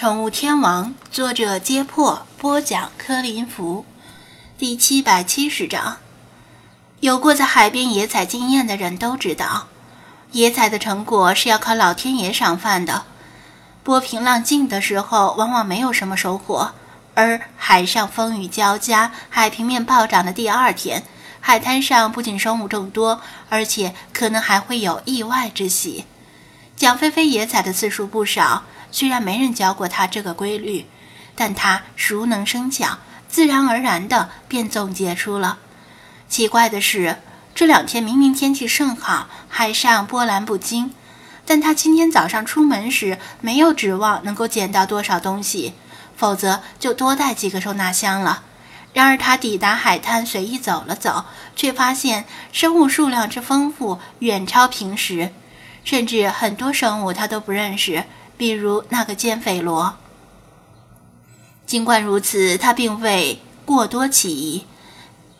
宠物天王，作者：揭破，播讲：柯林福，第七百七十章。有过在海边野采经验的人都知道，野采的成果是要靠老天爷赏饭的。波平浪静的时候，往往没有什么收获；而海上风雨交加、海平面暴涨的第二天，海滩上不仅生物众多，而且可能还会有意外之喜。蒋菲菲野采的次数不少。虽然没人教过他这个规律，但他熟能生巧，自然而然的便总结出了。奇怪的是，这两天明明天气甚好，海上波澜不惊，但他今天早上出门时没有指望能够捡到多少东西，否则就多带几个收纳箱了。然而他抵达海滩，随意走了走，却发现生物数量之丰富远超平时，甚至很多生物他都不认识。比如那个尖匪螺。尽管如此，他并未过多起疑，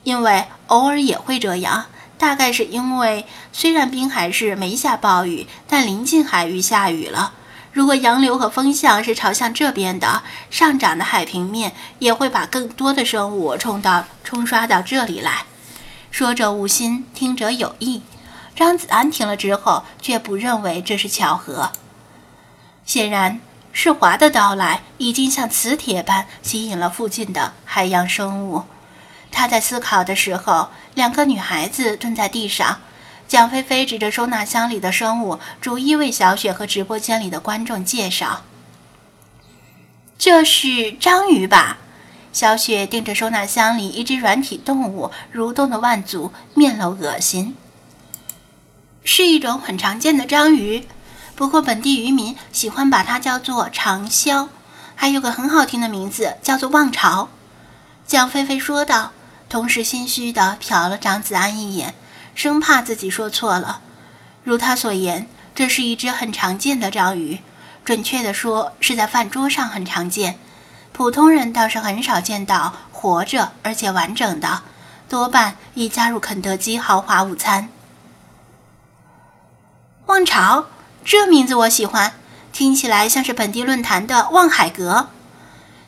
因为偶尔也会这样。大概是因为虽然滨海市没下暴雨，但临近海域下雨了。如果洋流和风向是朝向这边的，上涨的海平面也会把更多的生物冲到冲刷到这里来。说者无心，听者有意。张子安听了之后，却不认为这是巧合。显然，世华的到来已经像磁铁般吸引了附近的海洋生物。他在思考的时候，两个女孩子蹲在地上。蒋菲菲指着收纳箱里的生物，逐一为小雪和直播间里的观众介绍：“这是章鱼吧？”小雪盯着收纳箱里一只软体动物蠕动的腕足，面露恶心。是一种很常见的章鱼。不过，本地渔民喜欢把它叫做长销，还有个很好听的名字，叫做望潮。蒋菲菲说道，同时心虚地瞟了张子安一眼，生怕自己说错了。如他所言，这是一只很常见的章鱼，准确地说是在饭桌上很常见，普通人倒是很少见到活着而且完整的，多半已加入肯德基豪华午餐。望潮。这名字我喜欢，听起来像是本地论坛的望海阁。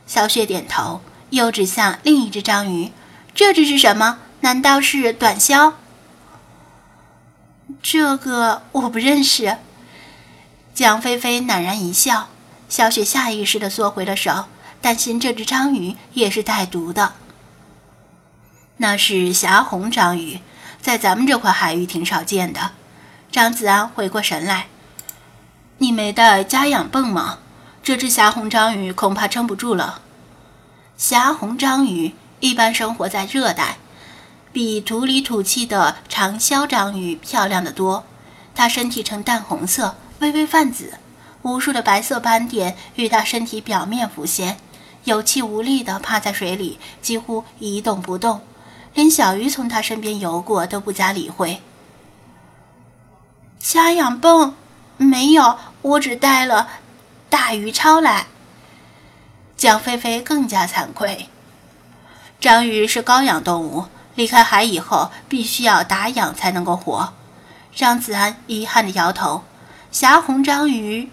小雪点头，又指向另一只章鱼：“这只是什么？难道是短销？”这个我不认识。蒋菲菲赧然一笑，小雪下意识地缩回了手，担心这只章鱼也是带毒的。那是霞红章鱼，在咱们这块海域挺少见的。张子安回过神来。你没带家养泵吗？这只霞红章鱼恐怕撑不住了。霞红章鱼一般生活在热带，比土里土气的长销章鱼漂亮得多。它身体呈淡红色，微微泛紫，无数的白色斑点与它身体表面浮现，有气无力地趴在水里，几乎一动不动，连小鱼从它身边游过都不加理会。家养泵。没有，我只带了大鱼超来。蒋菲菲更加惭愧。章鱼是高氧动物，离开海以后必须要打氧才能够活。张子安遗憾地摇头。霞红章鱼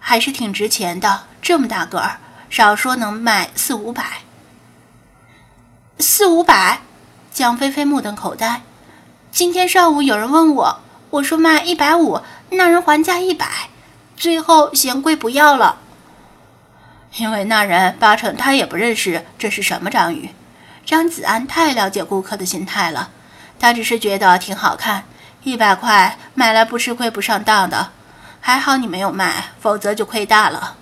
还是挺值钱的，这么大个儿，少说能卖四五百。四五百？蒋菲菲目瞪口呆。今天上午有人问我，我说卖一百五。那人还价一百，最后嫌贵不要了。因为那人八成他也不认识这是什么章鱼。张子安太了解顾客的心态了，他只是觉得挺好看，一百块买来不吃亏不上当的。还好你没有卖，否则就亏大了。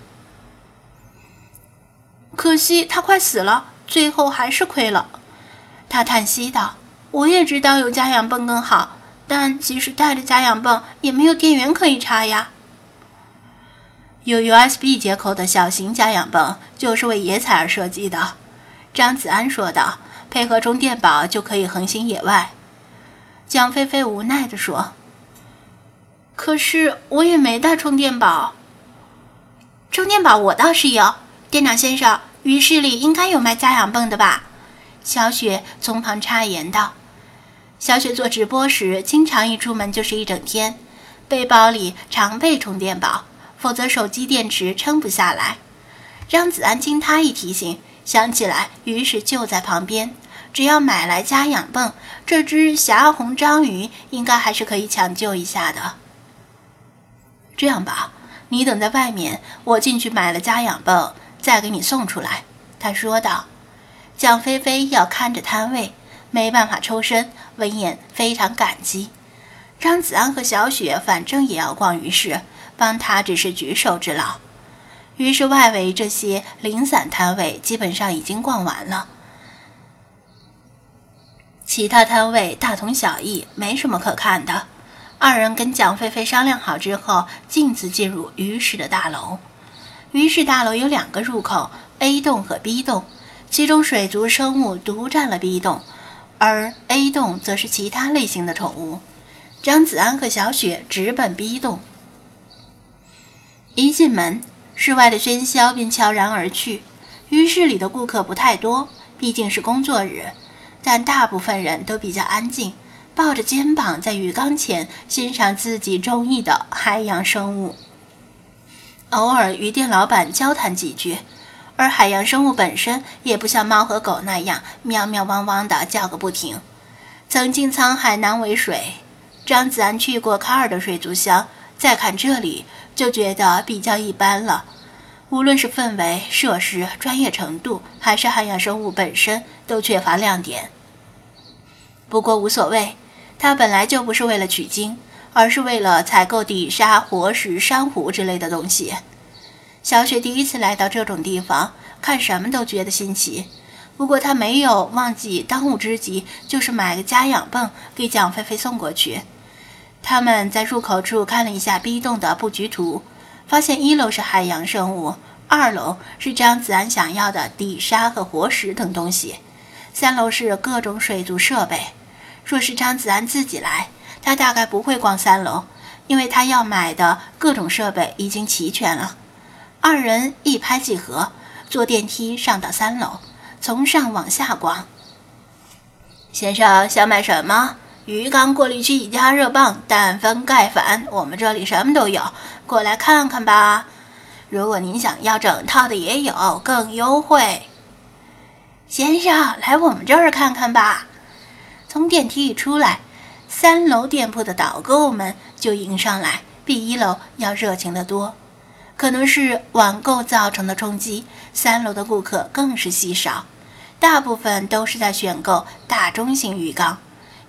可惜他快死了，最后还是亏了。他叹息道：“我也知道有家养泵更好。”但即使带着家养泵，也没有电源可以插呀。有 USB 接口的小型家养泵就是为野采而设计的，张子安说道。配合充电宝就可以横行野外。蒋菲菲无奈地说：“可是我也没带充电宝。充电宝我倒是有，店长先生，鱼市里应该有卖家养泵的吧？”小雪从旁插言道。小雪做直播时，经常一出门就是一整天，背包里常备充电宝，否则手机电池撑不下来。张子安经他一提醒，想起来鱼食就在旁边，只要买来家养泵，这只霞红章鱼应该还是可以抢救一下的。这样吧，你等在外面，我进去买了家养泵，再给你送出来。”他说道。蒋菲菲要看着摊位，没办法抽身，闻言非常感激。张子安和小雪反正也要逛鱼市，帮他只是举手之劳。于是外围这些零散摊位基本上已经逛完了，其他摊位大同小异，没什么可看的。二人跟蒋菲菲商量好之后，径自进入鱼市的大楼。鱼市大楼有两个入口，A 栋和 B 栋，其中水族生物独占了 B 栋，而 A 栋则是其他类型的宠物。张子安和小雪直奔 B 栋，一进门，室外的喧嚣便悄然而去。浴室里的顾客不太多，毕竟是工作日，但大部分人都比较安静。抱着肩膀在鱼缸前欣赏自己中意的海洋生物，偶尔与店老板交谈几句，而海洋生物本身也不像猫和狗那样喵喵汪汪的叫个不停。曾经沧海难为水，张子安去过卡尔的水族箱，再看这里就觉得比较一般了。无论是氛围、设施、专业程度，还是海洋生物本身，都缺乏亮点。不过无所谓。他本来就不是为了取经，而是为了采购底沙、活石、珊瑚之类的东西。小雪第一次来到这种地方，看什么都觉得新奇。不过她没有忘记当务之急就是买个家养泵给蒋菲菲送过去。他们在入口处看了一下 B 栋的布局图，发现一楼是海洋生物，二楼是张子安想要的底沙和活石等东西，三楼是各种水族设备。若是张子安自己来，他大概不会逛三楼，因为他要买的各种设备已经齐全了。二人一拍即合，坐电梯上到三楼，从上往下逛。先生想买什么？鱼缸、过滤器、加热棒、氮分盖粉，我们这里什么都有，过来看看吧。如果您想要整套的，也有，更优惠。先生，来我们这儿看看吧。从电梯一出来，三楼店铺的导购们就迎上来，比一楼要热情得多。可能是网购造成的冲击，三楼的顾客更是稀少，大部分都是在选购大中型鱼缸。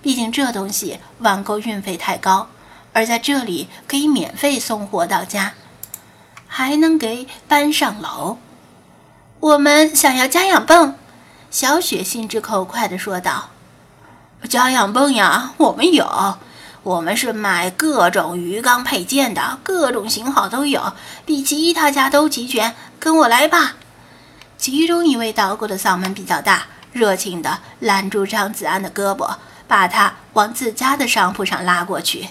毕竟这东西网购运费太高，而在这里可以免费送货到家，还能给搬上楼。我们想要家养泵，小雪心直口快地说道。家养泵呀，我们有，我们是买各种鱼缸配件的，各种型号都有，比其他家都齐全。跟我来吧。其中一位导购的嗓门比较大，热情地拦住张子安的胳膊，把他往自家的商铺上拉过去。